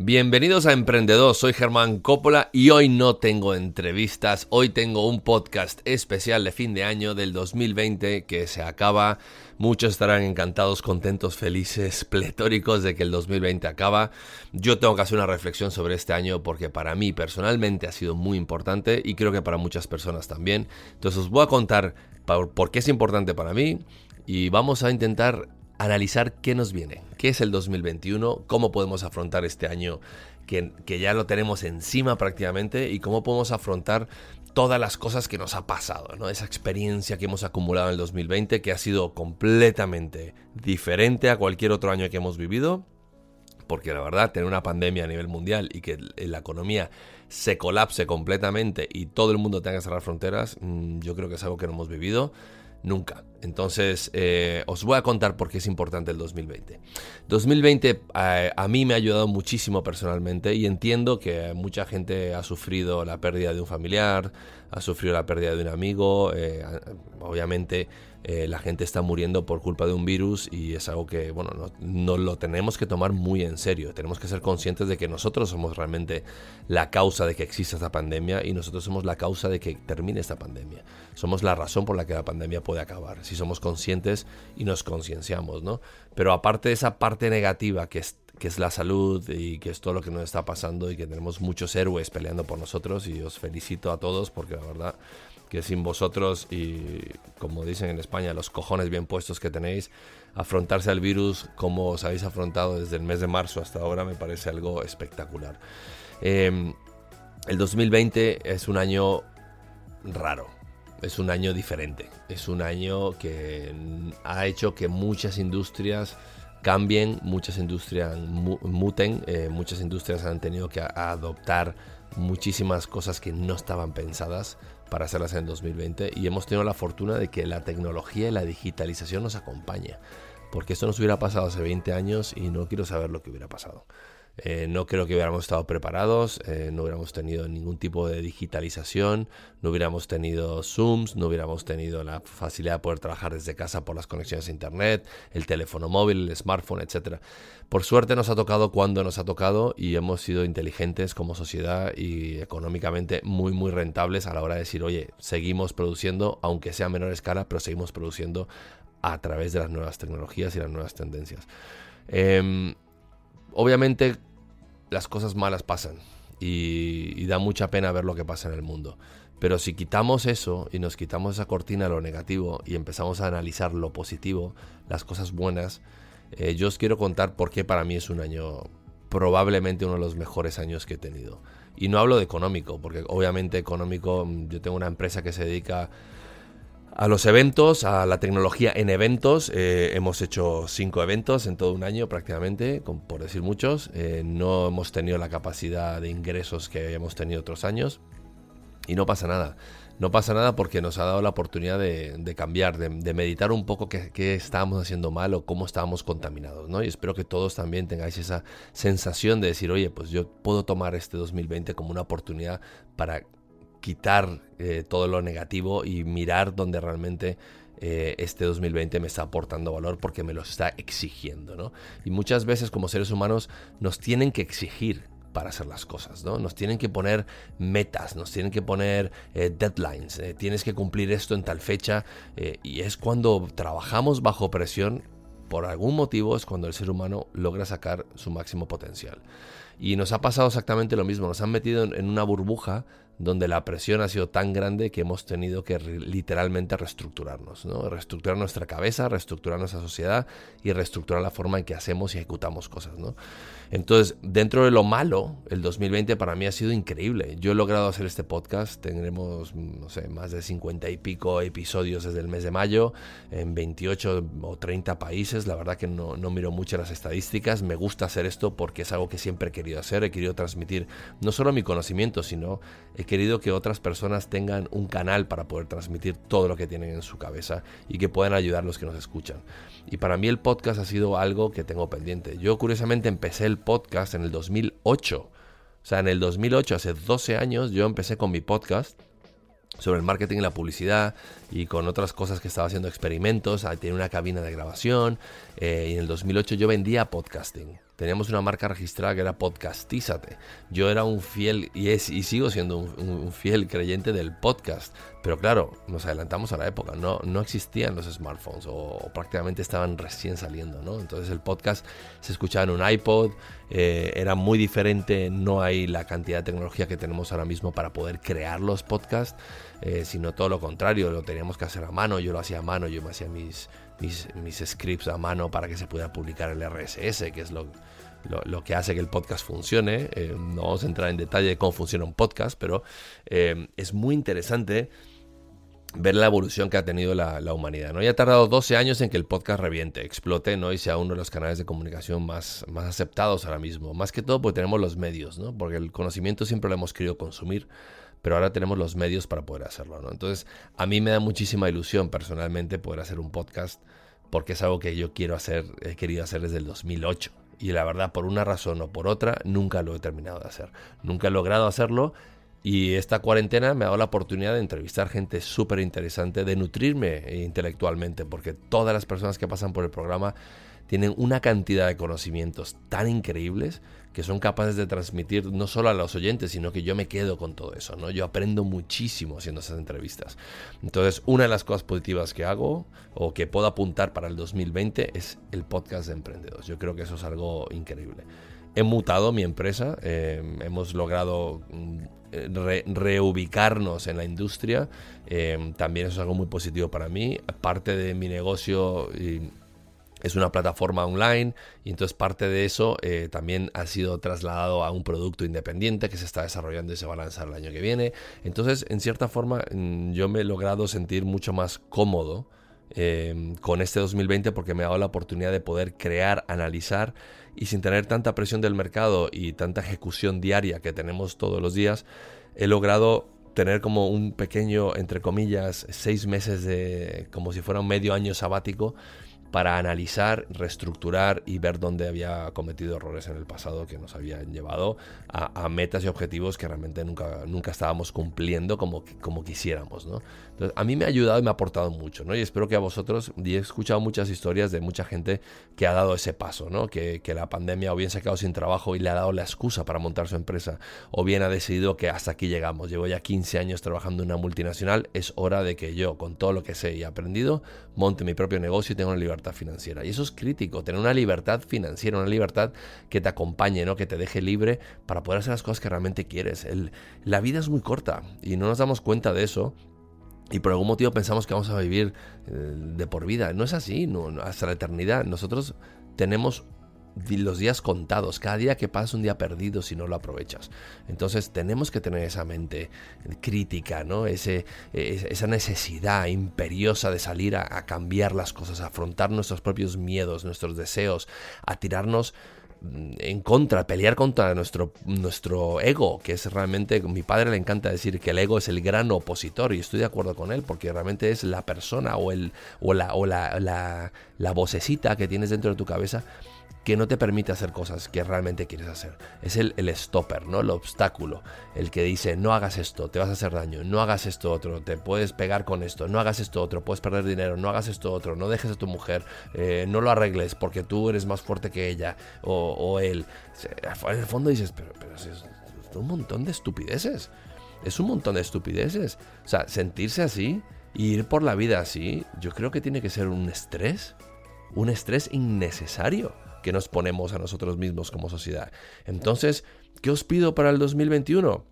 Bienvenidos a Emprendedor, soy Germán Coppola y hoy no tengo entrevistas, hoy tengo un podcast especial de fin de año del 2020 que se acaba. Muchos estarán encantados, contentos, felices, pletóricos de que el 2020 acaba. Yo tengo que hacer una reflexión sobre este año porque para mí personalmente ha sido muy importante y creo que para muchas personas también. Entonces os voy a contar por qué es importante para mí y vamos a intentar analizar qué nos viene, qué es el 2021, cómo podemos afrontar este año que, ya lo tenemos encima prácticamente y cómo podemos afrontar todas las cosas que nos ha pasado, ¿no? esa experiencia que hemos acumulado en el 2020 que ha sido completamente diferente a cualquier otro año que hemos vivido. Porque la verdad, tener una pandemia a nivel mundial y que la economía se colapse completamente y todo el mundo tenga que cerrar fronteras, mm, yo creo que es algo que no hemos vivido nunca. Entonces, eh, os voy a contar por qué es importante el 2020. 2020 eh, a mí me ha ayudado muchísimo personalmente y entiendo que mucha gente ha sufrido la pérdida de un familiar, ha sufrido la pérdida de un amigo, eh, obviamente la gente está muriendo por culpa de un virus y es algo que, bueno, no, no, lo tenemos que tomar muy en serio. Tenemos que ser conscientes de que nosotros somos realmente la causa de que exista esta pandemia y nosotros somos la causa de que termine esta pandemia. Somos la razón por la que la pandemia puede acabar si somos conscientes y nos concienciamos, ¿no? Pero aparte de esa parte negativa que es, que es la salud y que es todo lo que nos está pasando y que tenemos muchos héroes peleando por nosotros y os felicito a todos porque la verdad que sin vosotros y como dicen en España los cojones bien puestos que tenéis afrontarse al virus como os habéis afrontado desde el mes de marzo hasta ahora me parece algo espectacular em, el 2020 es un año raro es un año diferente. Es un año que ha hecho que muchas industrias cambien, muchas industrias muten, eh, muchas industrias han tenido que adoptar muchísimas cosas que no estaban pensadas para hacerlas en 2020 y hemos tenido la fortuna de que la tecnología y la digitalización nos acompaña. Porque esto nos hubiera pasado hace 20 años y no quiero saber lo que hubiera pasado. Eh, no creo que hubiéramos estado preparados, eh, no hubiéramos tenido ningún tipo de digitalización, no hubiéramos tenido Zooms, no hubiéramos tenido la facilidad de poder trabajar desde casa por las conexiones a Internet, el teléfono móvil, el smartphone, etc. Por suerte nos ha tocado cuando nos ha tocado y hemos sido inteligentes como sociedad y económicamente muy, muy rentables a la hora de decir, oye, seguimos produciendo, aunque sea a menor escala, pero seguimos produciendo a través de las nuevas tecnologías y las nuevas tendencias. Em, obviamente las cosas malas pasan y, da mucha pena ver lo que pasa en el mundo. Pero si quitamos eso y nos quitamos esa cortina lo negativo y empezamos a analizar lo positivo, las cosas buenas, eh, yo os quiero contar por qué para mí es un año probablemente uno de los mejores años que he tenido. Y no hablo de económico, porque obviamente económico, yo tengo una empresa que se dedica a los eventos, a la tecnología en eventos. Eh, hemos hecho cinco eventos en todo un año prácticamente, por decir muchos. Eh, no hemos tenido la capacidad de ingresos que hemos tenido otros años. Y no pasa nada. No pasa nada porque nos ha dado la oportunidad de, cambiar, de, meditar un poco qué, qué, estábamos haciendo mal o cómo estábamos contaminados, ¿no? Y espero que todos también tengáis esa sensación de decir, oye, pues yo puedo tomar este 2020 como una oportunidad para quitar eh, todo lo negativo y mirar donde realmente eh, este 2020 me está aportando valor porque me lo está exigiendo, ¿no? Y muchas veces como seres humanos nos tienen que exigir para hacer las cosas, ¿no? Nos tienen que poner metas, nos tienen que poner eh, deadlines, tienes que cumplir esto en tal fecha y es cuando trabajamos bajo presión, por algún motivo es cuando el ser humano logra sacar su máximo potencial. Y nos ha pasado exactamente lo mismo, nos han metido en una burbuja donde la presión ha sido tan grande que hemos tenido que literalmente reestructurarnos, ¿no? reestructurar nuestra cabeza, reestructurar nuestra sociedad y reestructurar la forma en que hacemos y ejecutamos cosas. Entonces, dentro de lo malo, el 2020 para mí ha sido increíble. Yo he logrado hacer este podcast, tendremos, no sé, más de 50 y pico episodios desde el mes de mayo, en 28 o 30 países. La verdad que no, no miro mucho las estadísticas, me gusta hacer esto porque es algo que siempre he querido hacer, he querido transmitir no solo mi conocimiento, sino querido que otras personas tengan un canal para poder transmitir todo lo que tienen en su cabeza y que puedan ayudar a los que nos escuchan. Y para mí el podcast ha sido algo que tengo pendiente. Yo curiosamente empecé el podcast en el 2008. O sea, en el 2008, hace 12 años, yo empecé con mi podcast sobre el marketing y la publicidad y con otras cosas que estaba haciendo experimentos. Tenía una cabina de grabación eh, y en el 2008 yo vendía podcasting. Teníamos una marca registrada que era Podcastízate. Yo era un fiel, y, es, y sigo siendo un, fiel creyente del podcast, pero claro, nos adelantamos a la época, no, no existían los smartphones o, prácticamente estaban recién saliendo, ¿no? Entonces el podcast se escuchaba en un iPod, eh, era muy diferente, no hay la cantidad de tecnología que tenemos ahora mismo para poder crear los podcasts, eh, sino todo lo contrario, lo teníamos que hacer a mano, yo lo hacía a mano, yo me hacía mis mis, scripts a mano para que se pueda publicar el RSS, que es lo, lo, que hace que el podcast funcione. Eh, no vamos a entrar en detalle de cómo funciona un podcast, pero es muy interesante ver la evolución que ha tenido la, humanidad. ¿no? Ya ha tardado 12 años en que el podcast reviente, explote ¿no? y sea uno de los canales de comunicación más, más aceptados ahora mismo. Más que todo porque tenemos los medios, ¿no? porque el conocimiento siempre lo hemos querido consumir pero ahora tenemos los medios para poder hacerlo, ¿no? Entonces, a mí me da muchísima ilusión personalmente poder hacer un podcast porque es algo que yo quiero hacer, he querido hacer desde el 2008. Y la verdad, por una razón o por otra, nunca lo he terminado de hacer. Nunca he logrado hacerlo y esta cuarentena me ha dado la oportunidad de entrevistar gente súper interesante, de nutrirme intelectualmente, porque todas las personas que pasan por el programa tienen una cantidad de conocimientos tan increíbles que son capaces de transmitir no solo a los oyentes, sino que yo me quedo con todo eso, ¿no? Yo aprendo muchísimo haciendo esas entrevistas. Entonces, una de las cosas positivas que hago o que puedo apuntar para el 2020 es el podcast de emprendedores. Yo creo que eso es algo increíble. He mutado mi empresa, eh, hemos logrado mm, reubicarnos en la industria, eh, también eso es algo muy positivo para mí. Parte de mi negocio es una plataforma online y entonces parte de eso eh, también ha sido trasladado a un producto independiente que se está desarrollando y se va a lanzar el año que viene. Entonces, en cierta forma, mm, yo me he logrado sentir mucho más cómodo em, con este 2020 porque me ha dado la oportunidad de poder crear, analizar y sin tener tanta presión del mercado y tanta ejecución diaria que tenemos todos los días, he logrado tener como un pequeño, entre comillas, seis meses de, como si fuera un medio año sabático para analizar, reestructurar y ver dónde había cometido errores en el pasado que nos habían llevado a, metas y objetivos que realmente nunca, nunca estábamos cumpliendo como, como quisiéramos. Entonces, a mí me ha ayudado y me ha aportado mucho, ¿no? Y espero que a vosotros, y he escuchado muchas historias de mucha gente que ha dado ese paso, ¿no? Que, que la pandemia o bien se ha quedado sin trabajo y le ha dado la excusa para montar su empresa, o bien ha decidido que hasta aquí llegamos, llevo ya 15 años trabajando en una multinacional, es hora de que yo, con todo lo que sé y he aprendido, monte mi propio negocio y tenga una libertad financiera. Y eso es crítico, tener una libertad financiera, una libertad que te acompañe, ¿no? Que te deje libre para poder hacer las cosas que realmente quieres. La vida es muy corta y no nos damos cuenta de eso y por algún motivo pensamos que vamos a vivir eh, de por vida. No es así, no, hasta la eternidad. Nosotros tenemos los días contados. Cada día que pasa es un día perdido si no lo aprovechas. Entonces tenemos que tener esa mente crítica, ¿no? Ese, esa necesidad imperiosa de salir a, cambiar las cosas, afrontar nuestros propios miedos, nuestros deseos, a tirarnos en contra, pelear contra nuestro, nuestro ego, que es realmente, mi padre le encanta decir que el ego es el gran opositor y estoy de acuerdo con él porque realmente es la persona o, el, o, la, o la, la, la vocecita que tienes dentro de tu cabeza que no te permite hacer cosas que realmente quieres hacer. Es el, el, stopper, ¿no? El obstáculo. El que dice, no hagas esto, te vas a hacer daño, no hagas esto otro, te puedes pegar con esto, no hagas esto otro, puedes perder dinero, no hagas esto otro, no dejes a tu mujer, eh, no lo arregles porque tú eres más fuerte que ella o, él. En el fondo dices, pero, pero es, es un montón de estupideces. Es un montón de estupideces. O sea, sentirse así y ir por la vida así, yo creo que tiene que ser un estrés. Un estrés innecesario que nos ponemos a nosotros mismos como sociedad. Entonces, ¿qué os pido para el 2021?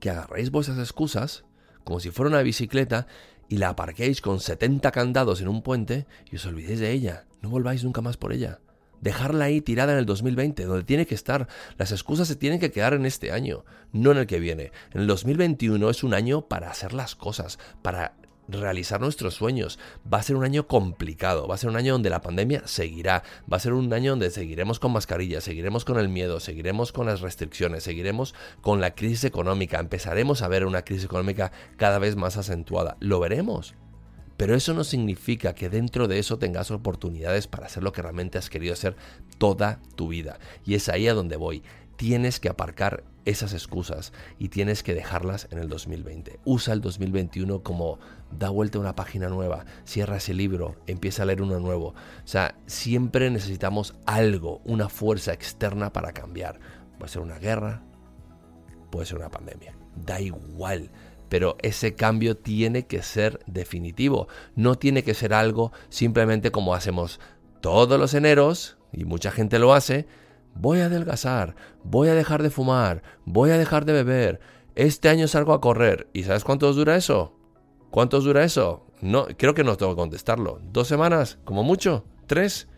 Que agarréis vuestras excusas como si fuera una bicicleta y la aparquéis con 70 candados en un puente y os olvidéis de ella. No volváis nunca más por ella. Dejarla ahí tirada en el 2020, donde tiene que estar. Las excusas se tienen que quedar en este año, no en el que viene. En el 2021 es un año para hacer las cosas, para realizar nuestros sueños. Va a ser un año complicado, va a ser un año donde la pandemia seguirá, va a ser un año donde seguiremos con mascarillas, seguiremos con el miedo, seguiremos con las restricciones, seguiremos con la crisis económica, empezaremos a ver una crisis económica cada vez más acentuada. Lo veremos. Pero eso no significa que dentro de eso tengas oportunidades para hacer lo que realmente has querido hacer toda tu vida. Y es ahí a donde voy. Tienes que aparcar esas excusas y tienes que dejarlas en el 2020. Usa el 2021 como da vuelta a una página nueva, cierra ese libro, empieza a leer uno nuevo. O sea, siempre necesitamos algo, una fuerza externa para cambiar. Puede ser una guerra, puede ser una pandemia, da igual. Pero ese cambio tiene que ser definitivo. No tiene que ser algo simplemente como hacemos todos los eneros, y mucha gente lo hace, voy a adelgazar, voy a dejar de fumar, voy a dejar de beber, este año salgo a correr. ¿Y sabes cuánto dura eso? ¿Cuánto dura eso? No, creo que no tengo que contestarlo. ¿Dos semanas? ¿Como mucho? ¿Tres?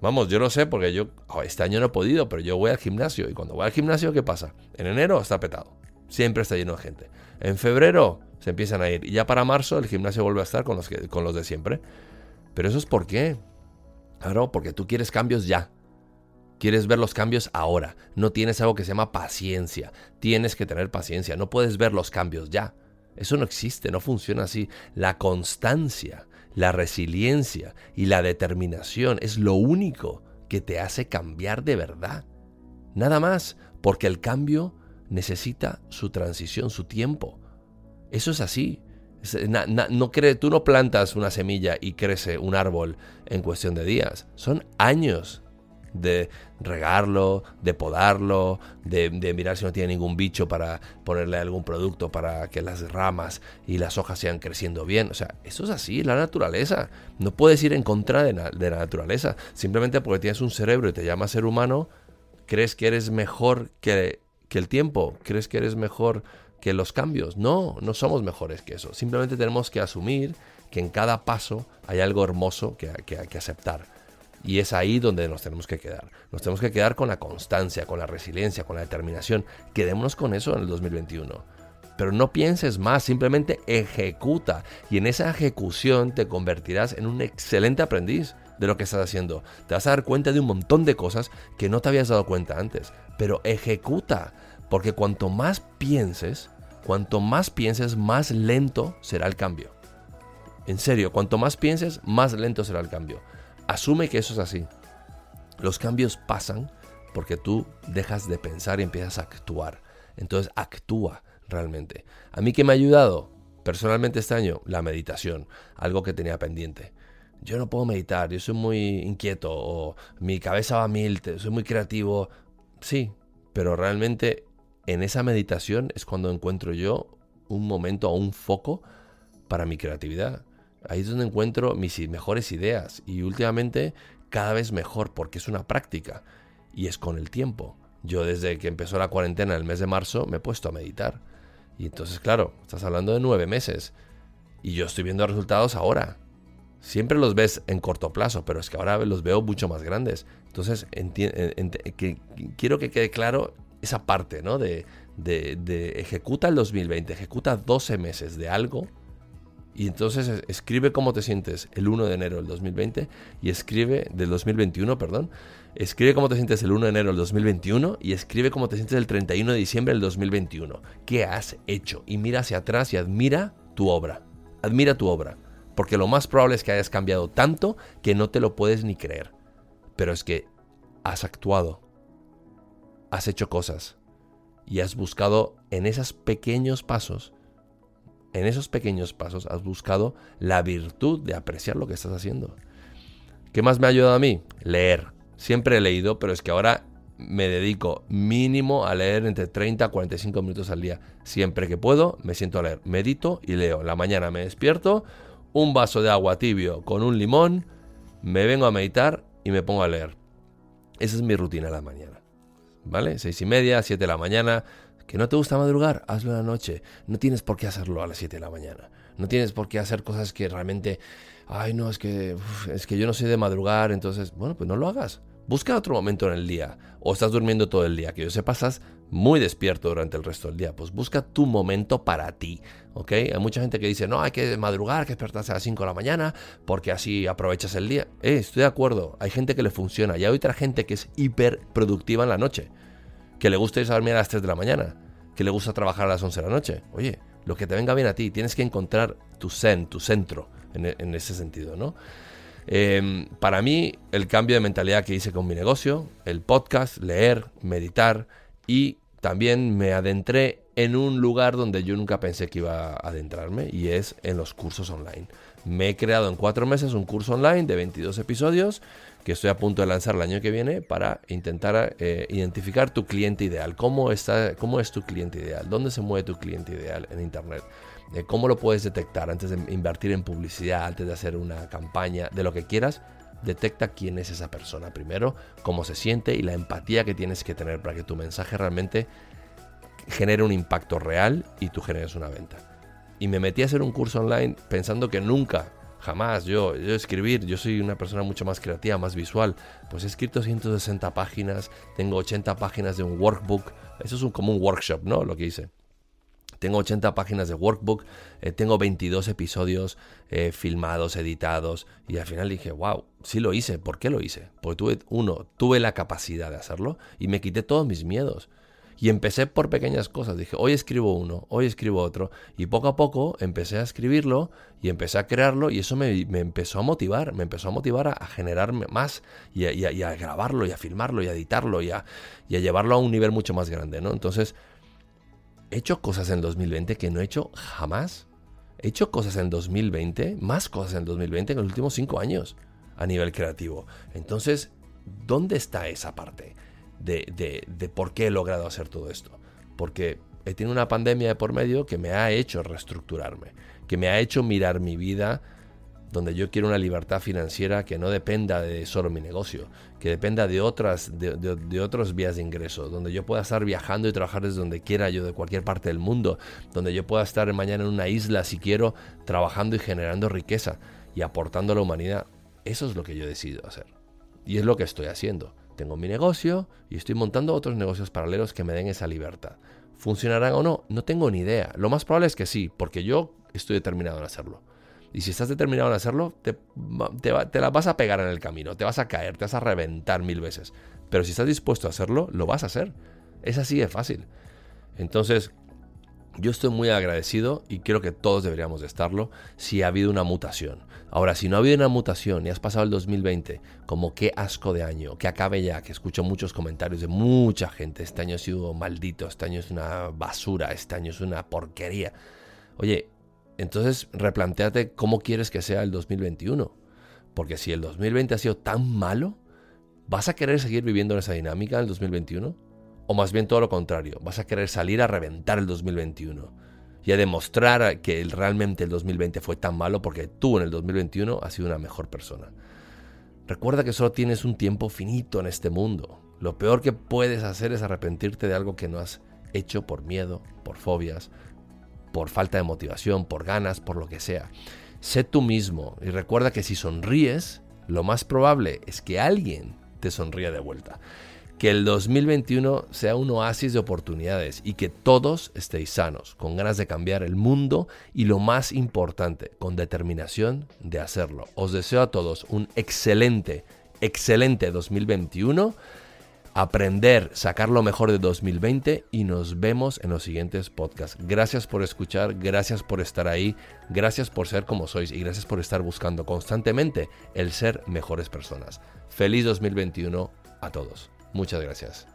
Vamos, yo lo sé porque yo oh, este año no he podido, pero yo voy al gimnasio. Y cuando voy al gimnasio, ¿qué pasa? En enero está petado. Siempre está lleno de gente. En febrero se empiezan a ir. Y ya para marzo el gimnasio vuelve a estar con los, que, con los de siempre. Pero eso es por qué. Claro, porque tú quieres cambios ya. Quieres ver los cambios ahora. No tienes algo que se llama paciencia. Tienes que tener paciencia. No puedes ver los cambios ya. Eso no existe, no funciona así. La constancia, la resiliencia y la determinación es lo único que te hace cambiar de verdad. Nada más, porque el cambio necesita su transición, su tiempo. Eso es así. no cree, tú no plantas una semilla y crece un árbol en cuestión de días. Son años de regarlo, de podarlo, de, mirar si no tiene ningún bicho para ponerle algún producto para que las ramas y las hojas sigan creciendo bien. O sea, eso es así, la naturaleza. No puedes ir en contra de, la naturaleza. Simplemente porque tienes un cerebro y te llamas ser humano, crees que eres mejor que, que el tiempo, crees que eres mejor que los cambios. No, no somos mejores que eso. Simplemente tenemos que asumir que en cada paso hay algo hermoso que, que, que aceptar. Y es ahí donde nos tenemos que quedar. Nos tenemos que quedar con la constancia, con la resiliencia, con la determinación. Quedémonos con eso en el 2021. Pero no pienses más, simplemente ejecuta. Y en esa ejecución te convertirás en un excelente aprendiz de lo que estás haciendo. Te vas a dar cuenta de un montón de cosas que no te habías dado cuenta antes. Pero ejecuta. Porque cuanto más pienses, cuanto más pienses, más lento será el cambio. En serio, cuanto más pienses, más lento será el cambio. Asume que eso es así. Los cambios pasan porque tú dejas de pensar y empiezas a actuar. Entonces actúa realmente. A mí que me ha ayudado personalmente este año, la meditación, algo que tenía pendiente. Yo no puedo meditar, yo soy muy inquieto o mi cabeza va a mil, soy muy creativo. Sí, pero realmente en esa meditación es cuando encuentro yo un momento o un foco para mi creatividad. Ahí es donde encuentro mis mejores ideas y últimamente cada vez mejor porque es una práctica y es con el tiempo. Yo desde que empezó la cuarentena el mes de marzo me he puesto a meditar. Y entonces, claro, estás hablando de nueve meses. Y yo estoy viendo resultados ahora. Siempre los ves en corto plazo, pero es que ahora los veo mucho más grandes. Entonces, que, quiero que quede claro esa parte, ¿no? De, de, de ejecuta el 2020, ejecuta 12 meses de algo y entonces escribe cómo te sientes el 1 de enero del 2020 y escribe del 2021, perdón. Escribe cómo te sientes el 1 de enero del 2021 y escribe cómo te sientes el 31 de diciembre del 2021. ¿Qué has hecho? Y mira hacia atrás y admira tu obra. Admira tu obra. Porque lo más probable es que hayas cambiado tanto que no te lo puedes ni creer. Pero es que has actuado. Has hecho cosas. Y has buscado en esos pequeños pasos en esos pequeños pasos has buscado la virtud de apreciar lo que estás haciendo. ¿Qué más me ha ayudado a mí? Leer. Siempre he leído, pero es que ahora me dedico mínimo a leer entre 30 a 45 minutos al día. Siempre que puedo, me siento a leer. Medito y leo. La mañana me despierto, un vaso de agua tibio con un limón, me vengo a meditar y me pongo a leer. Esa es mi rutina la mañana. ¿Vale? Seis y media, siete de la mañana, que no te gusta madrugar, hazlo en la noche. No tienes por qué hacerlo a las 7 de la mañana. No tienes por qué hacer cosas que realmente, ay no, es que, es que yo no soy de madrugar, entonces, bueno, pues no lo hagas. Busca otro momento en el día. O estás durmiendo todo el día. Que yo sé, pasas muy despierto durante el resto del día. Pues busca tu momento para ti. ¿Ok? Hay mucha gente que dice, no, hay que madrugar, hay que despertarse a las 5 de la mañana, porque así aprovechas el día. Eh, estoy de acuerdo. Hay gente que le funciona. Y hay otra gente que es hiper productiva en la noche que le gusta irse a dormir a las 3 de la mañana, que le gusta trabajar a las 11 de la noche. Oye, lo que te venga bien a ti, tienes que encontrar tu zen, tu centro en, e, ese sentido, ¿no? Em, para mí, el cambio de mentalidad que hice con mi negocio, el podcast, leer, meditar y también me adentré en un lugar donde yo nunca pensé que iba a adentrarme y es en los cursos online. Me he creado en cuatro meses un curso online de 22 episodios que estoy a punto de lanzar el año que viene para intentar eh, identificar tu cliente ideal. ¿Cómo, está, ¿Cómo es tu cliente ideal? ¿Dónde se mueve tu cliente ideal en Internet? Eh, ¿Cómo lo puedes detectar antes de invertir en publicidad, antes de hacer una campaña, de lo que quieras? detecta quién es esa persona primero, cómo se siente y la empatía que tienes que tener para que tu mensaje realmente genere un impacto real y tú generes una venta. Y me metí a hacer un curso online pensando que nunca, jamás yo, yo escribir, yo soy una persona mucho más creativa, más visual, pues he escrito 160 páginas, tengo 80 páginas de un workbook, eso es un, como un workshop, ¿no? Lo que hice. Tengo 80 páginas de workbook, eh, tengo 22 episodios eh, filmados, editados, y al final dije, wow, sí lo hice. ¿Por qué lo hice? Porque tuve, uno, tuve la capacidad de hacerlo y me quité todos mis miedos. Y empecé por pequeñas cosas. Dije, hoy escribo uno, hoy escribo otro. Y poco a poco empecé a escribirlo y empecé a crearlo y eso me, empezó a motivar, me empezó a motivar a, generarme más y a, grabarlo y a filmarlo y a editarlo y a, y a llevarlo a un nivel mucho más grande, ¿no? Entonces, he hecho cosas en 2020 que no he hecho jamás. He hecho cosas en 2020, más cosas en 2020 en los últimos cinco años a nivel creativo. Entonces, ¿dónde está esa parte de, de, de por qué he logrado hacer todo esto? Porque he tenido una pandemia de por medio que me ha hecho reestructurarme, que me ha hecho mirar mi vida donde yo quiero una libertad financiera que no dependa de solo mi negocio, que dependa de otras, de, de, otros vías de ingreso, donde yo pueda estar viajando y trabajar desde donde quiera yo, de cualquier parte del mundo, donde yo pueda estar mañana en una isla si quiero, trabajando y generando riqueza y aportando a la humanidad. Eso es lo que yo decido hacer. Y es lo que estoy haciendo. Tengo mi negocio y estoy montando otros negocios paralelos que me den esa libertad. ¿Funcionarán o no? No tengo ni idea. Lo más probable es que sí, porque yo estoy determinado en hacerlo. Y si estás determinado en hacerlo, te, la vas a pegar en el camino, te vas a caer, te vas a reventar mil veces. Pero si estás dispuesto a hacerlo, lo vas a hacer. Es así de fácil. Entonces, yo estoy muy agradecido y creo que todos deberíamos de estarlo si ha habido una mutación. Ahora, si no ha habido una mutación y has pasado el 2020 como qué asco de año, que acabe ya, que escucho muchos comentarios de mucha gente, este año ha sido maldito, este año es una basura, este año es una porquería. Oye, entonces replanteate cómo quieres que sea el 2021. Porque si el 2020 ha sido tan malo, ¿vas a querer seguir viviendo en esa dinámica en el 2021? O más bien todo lo contrario, vas a querer salir a reventar el 2021 y a demostrar que realmente el 2020 fue tan malo porque tú en el 2021 has sido una mejor persona. Recuerda que solo tienes un tiempo finito en este mundo. Lo peor que puedes hacer es arrepentirte de algo que no has hecho por miedo, por fobias, por falta de motivación, por ganas, por lo que sea. Sé tú mismo y recuerda que si sonríes, lo más probable es que alguien te sonría de vuelta. Que el 2021 sea un oasis de oportunidades y que todos estéis sanos, con ganas de cambiar el mundo y lo más importante, con determinación de hacerlo. Os deseo a todos un excelente, excelente 2021 aprender, sacar lo mejor de 2020 y nos vemos en los siguientes podcasts. Gracias por escuchar, gracias por estar ahí, gracias por ser como sois y gracias por estar buscando constantemente el ser mejores personas. Feliz 2021 a todos. Muchas gracias.